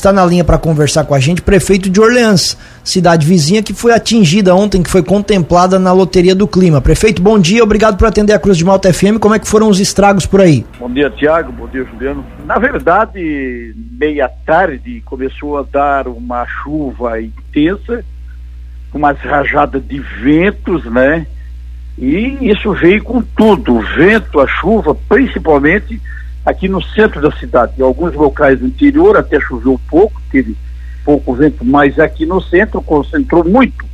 está na linha para conversar com a gente, prefeito de Orleans, cidade vizinha que foi atingida ontem, que foi contemplada na loteria do clima. Prefeito, bom dia, obrigado por atender a Cruz de Malta FM. Como é que foram os estragos por aí? Bom dia, Tiago. Bom dia, Juliano. Na verdade, meia tarde começou a dar uma chuva intensa, umas rajadas de ventos, né? E isso veio com tudo, o vento, a chuva, principalmente aqui no centro da cidade. Em alguns locais do interior até choveu pouco, teve pouco vento, mas aqui no centro concentrou muito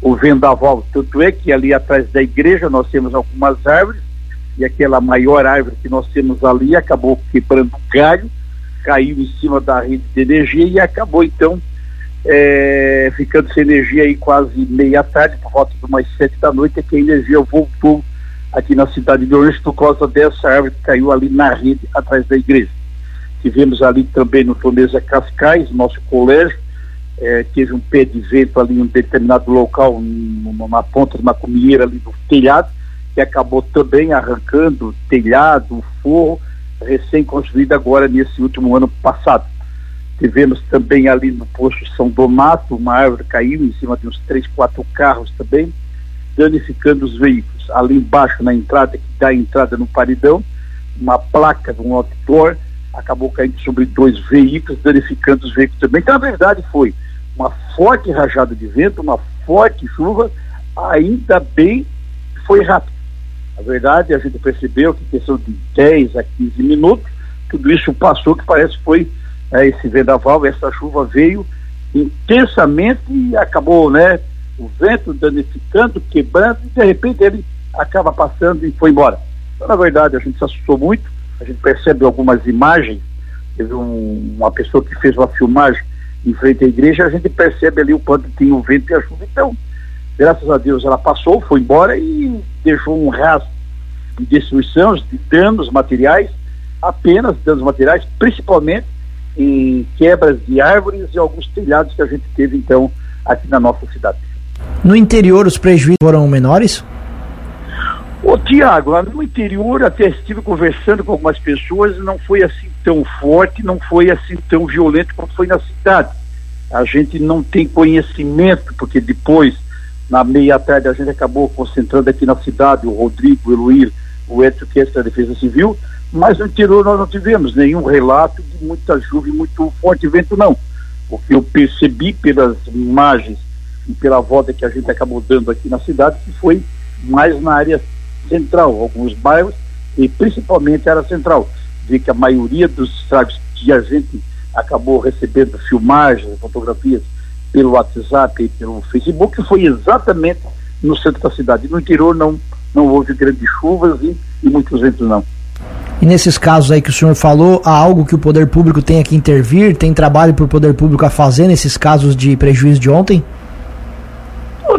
o vendaval. Tanto é que ali atrás da igreja nós temos algumas árvores, e aquela maior árvore que nós temos ali acabou quebrando um galho, caiu em cima da rede de energia e acabou então é, ficando sem energia aí quase meia tarde, por volta de umas sete da noite, é que a energia voltou aqui na cidade de Orange por causa dessa árvore que caiu ali na rede atrás da igreja. Tivemos ali também no Tonesa Cascais, nosso colégio, é, teve um pé de vento ali em um determinado local, na ponta de uma comieira ali do telhado, que acabou também arrancando o telhado, o forro, recém-construído agora nesse último ano passado. Tivemos também ali no posto São Donato, uma árvore caiu em cima de uns três, quatro carros também, danificando os veículos. Ali embaixo, na entrada, que dá a entrada no paredão, uma placa de um outdoor acabou caindo sobre dois veículos, danificando os veículos também. Então, na verdade, foi uma forte rajada de vento, uma forte chuva, ainda bem que foi rápido. Na verdade, a gente percebeu que questão de 10 a 15 minutos, tudo isso passou, que parece que foi é, esse vendaval, essa chuva veio intensamente e acabou, né? O vento danificando, quebrando, e de repente ele acaba passando e foi embora. Então, na verdade, a gente se assustou muito, a gente percebe algumas imagens, teve um, uma pessoa que fez uma filmagem em frente à igreja, a gente percebe ali o quanto tinha o vento e a chuva. Então, graças a Deus ela passou, foi embora e deixou um rastro de destruição, de danos materiais, apenas danos materiais, principalmente em quebras de árvores e alguns telhados que a gente teve então aqui na nossa cidade. No interior os prejuízos foram menores? Ô Tiago, no interior até estive conversando com algumas pessoas não foi assim tão forte, não foi assim tão violento como foi na cidade. A gente não tem conhecimento, porque depois, na meia tarde, a gente acabou concentrando aqui na cidade, o Rodrigo, o Eloir, o Edson, que é da Defesa Civil, mas no interior nós não tivemos nenhum relato de muita chuva e muito forte vento, não. O que eu percebi pelas imagens e pela volta que a gente acabou dando aqui na cidade, que foi mais na área central, alguns bairros, e principalmente a área central. Vi que a maioria dos estragos que a gente acabou recebendo filmagens, fotografias pelo WhatsApp e pelo Facebook, foi exatamente no centro da cidade. No interior não, não houve grandes chuvas e, e muitos ventos não. E nesses casos aí que o senhor falou, há algo que o poder público tem que intervir? Tem trabalho para o poder público a fazer nesses casos de prejuízo de ontem?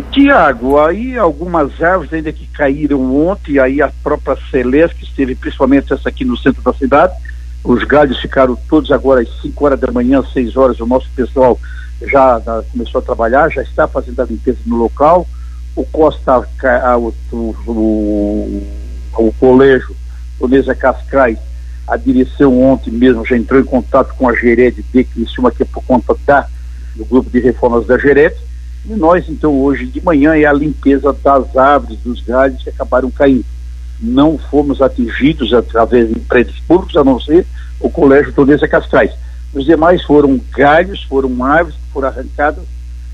Tiago, aí algumas árvores ainda que caíram ontem, aí a própria Celeste, que esteve principalmente essa aqui no centro da cidade, os galhos ficaram todos agora às 5 horas da manhã, 6 horas, o nosso pessoal já, já começou a trabalhar, já está fazendo a limpeza no local, o Costa, o, o, o, o colégio Onesa Cascais, a direção ontem mesmo já entrou em contato com a Gered de Criciúma, que é por conta da, do grupo de reformas da Gered, e nós então hoje de manhã é a limpeza das árvores, dos galhos que acabaram caindo. Não fomos atingidos através de prédios públicos, a não ser o Colégio Tonesa Cascais. Os demais foram galhos, foram árvores que foram arrancadas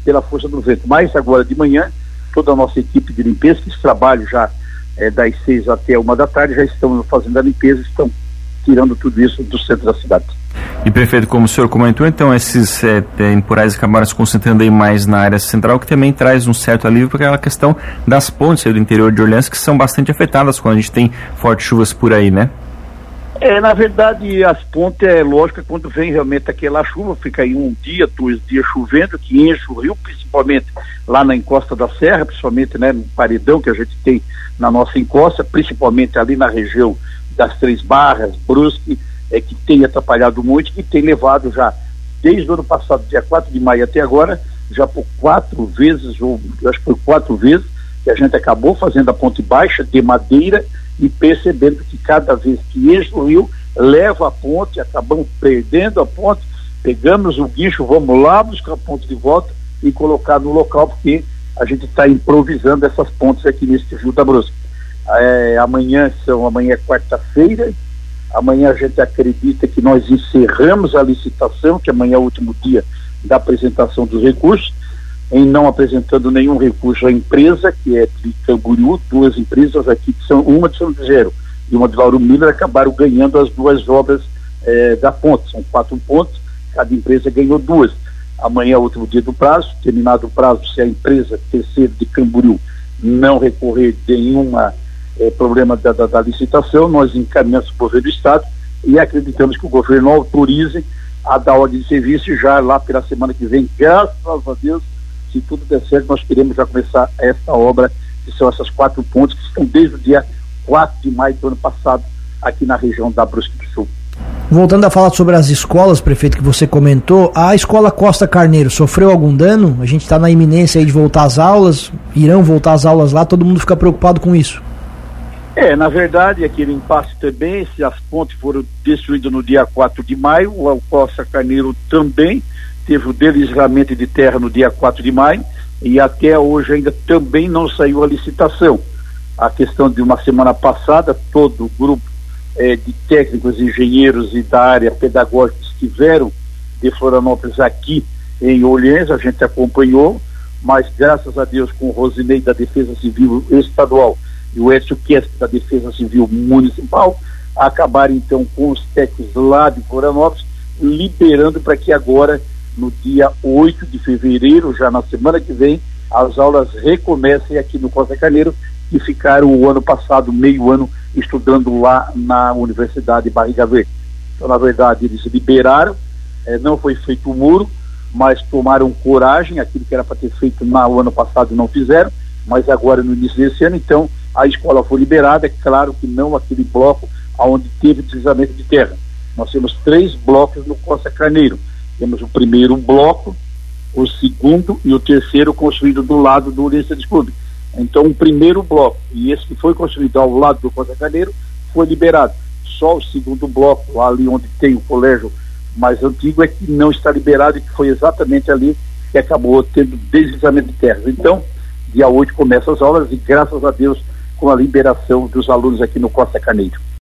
pela força do vento. Mas agora de manhã, toda a nossa equipe de limpeza, que trabalho já é, das seis até uma da tarde, já estão fazendo a limpeza, estão tirando tudo isso do centro da cidade. E prefeito, como o senhor comentou, então esses é, temporais acabaram se concentrando aí mais na área central, que também traz um certo alívio para aquela questão das pontes do interior de Orleans, que são bastante afetadas quando a gente tem fortes chuvas por aí, né? É, na verdade, as pontes é lógico quando vem realmente aquela chuva, fica aí um dia, dois dias chovendo, que enche o rio, principalmente lá na encosta da serra, principalmente né, no paredão que a gente tem na nossa encosta, principalmente ali na região das Três Barras, Brusque, é, que tem atrapalhado muito, que tem levado já, desde o ano passado, dia 4 de maio até agora, já por quatro vezes, ou acho que foi quatro vezes, que a gente acabou fazendo a ponte baixa de madeira e percebendo que cada vez que enche o rio, leva a ponte, acabamos perdendo a ponte, Pegamos o guincho, vamos lá buscar a ponte de volta e colocar no local, porque a gente está improvisando essas pontes aqui nesse Rio da Brusca. É, amanhã são amanhã é quarta-feira. Amanhã a gente acredita que nós encerramos a licitação, que amanhã é o último dia da apresentação dos recursos, em não apresentando nenhum recurso à empresa, que é de Camboriú, duas empresas aqui que são uma de São José e uma de Lauro Miller acabaram ganhando as duas obras eh, da ponte. São quatro pontos, cada empresa ganhou duas. Amanhã é o último dia do prazo, terminado o prazo, se a empresa terceira de Camboriú não recorrer de nenhuma é, problema da, da, da, licitação, nós encaminhamos para o governo do Estado e acreditamos que o governo autorize a dar ordem de serviço já lá pela semana que vem, graças a Deus, se tudo der certo, nós queremos já começar esta obra, que são essas quatro pontes que estão desde o dia 4 de maio do ano passado, aqui na região da Brusque do Sul. Voltando a falar sobre as escolas, prefeito, que você comentou, a escola Costa Carneiro sofreu algum dano? A gente está na iminência de voltar às aulas, irão voltar às aulas lá, todo mundo fica preocupado com isso. É, na verdade, aquele impasse também, se as pontes foram destruídas no dia 4 de maio, o Costa Carneiro também teve o deslizamento de terra no dia 4 de maio e até hoje ainda também não saiu a licitação. A questão de uma semana passada, todo o grupo eh, de técnicos, engenheiros e da área pedagógica estiveram de Florianópolis aqui em Olhães, a gente acompanhou, mas graças a Deus com o Rosinei da Defesa Civil Estadual e o Écio Kest da Defesa Civil Municipal acabaram então com os técnicos lá de Florianópolis liberando para que agora, no dia 8 de fevereiro, já na semana que vem, as aulas recomecem aqui no Costa Carneiro, que ficaram o ano passado, meio ano, estudando lá na Universidade Barriga Verde. Então, na verdade, eles liberaram, eh, não foi feito o muro, mas tomaram coragem, aquilo que era para ter feito no ano passado não fizeram, mas agora no início desse ano, então a escola foi liberada, é claro que não aquele bloco onde teve deslizamento de terra. Nós temos três blocos no Costa Carneiro. Temos o primeiro bloco, o segundo e o terceiro construído do lado do Ulisses Clube. Então, o primeiro bloco, e esse que foi construído ao lado do Costa Carneiro, foi liberado. Só o segundo bloco, ali onde tem o colégio mais antigo, é que não está liberado e que foi exatamente ali que acabou tendo deslizamento de terras. Então, dia 8 começa as aulas e graças a Deus com a liberação dos alunos aqui no Costa Carneiro.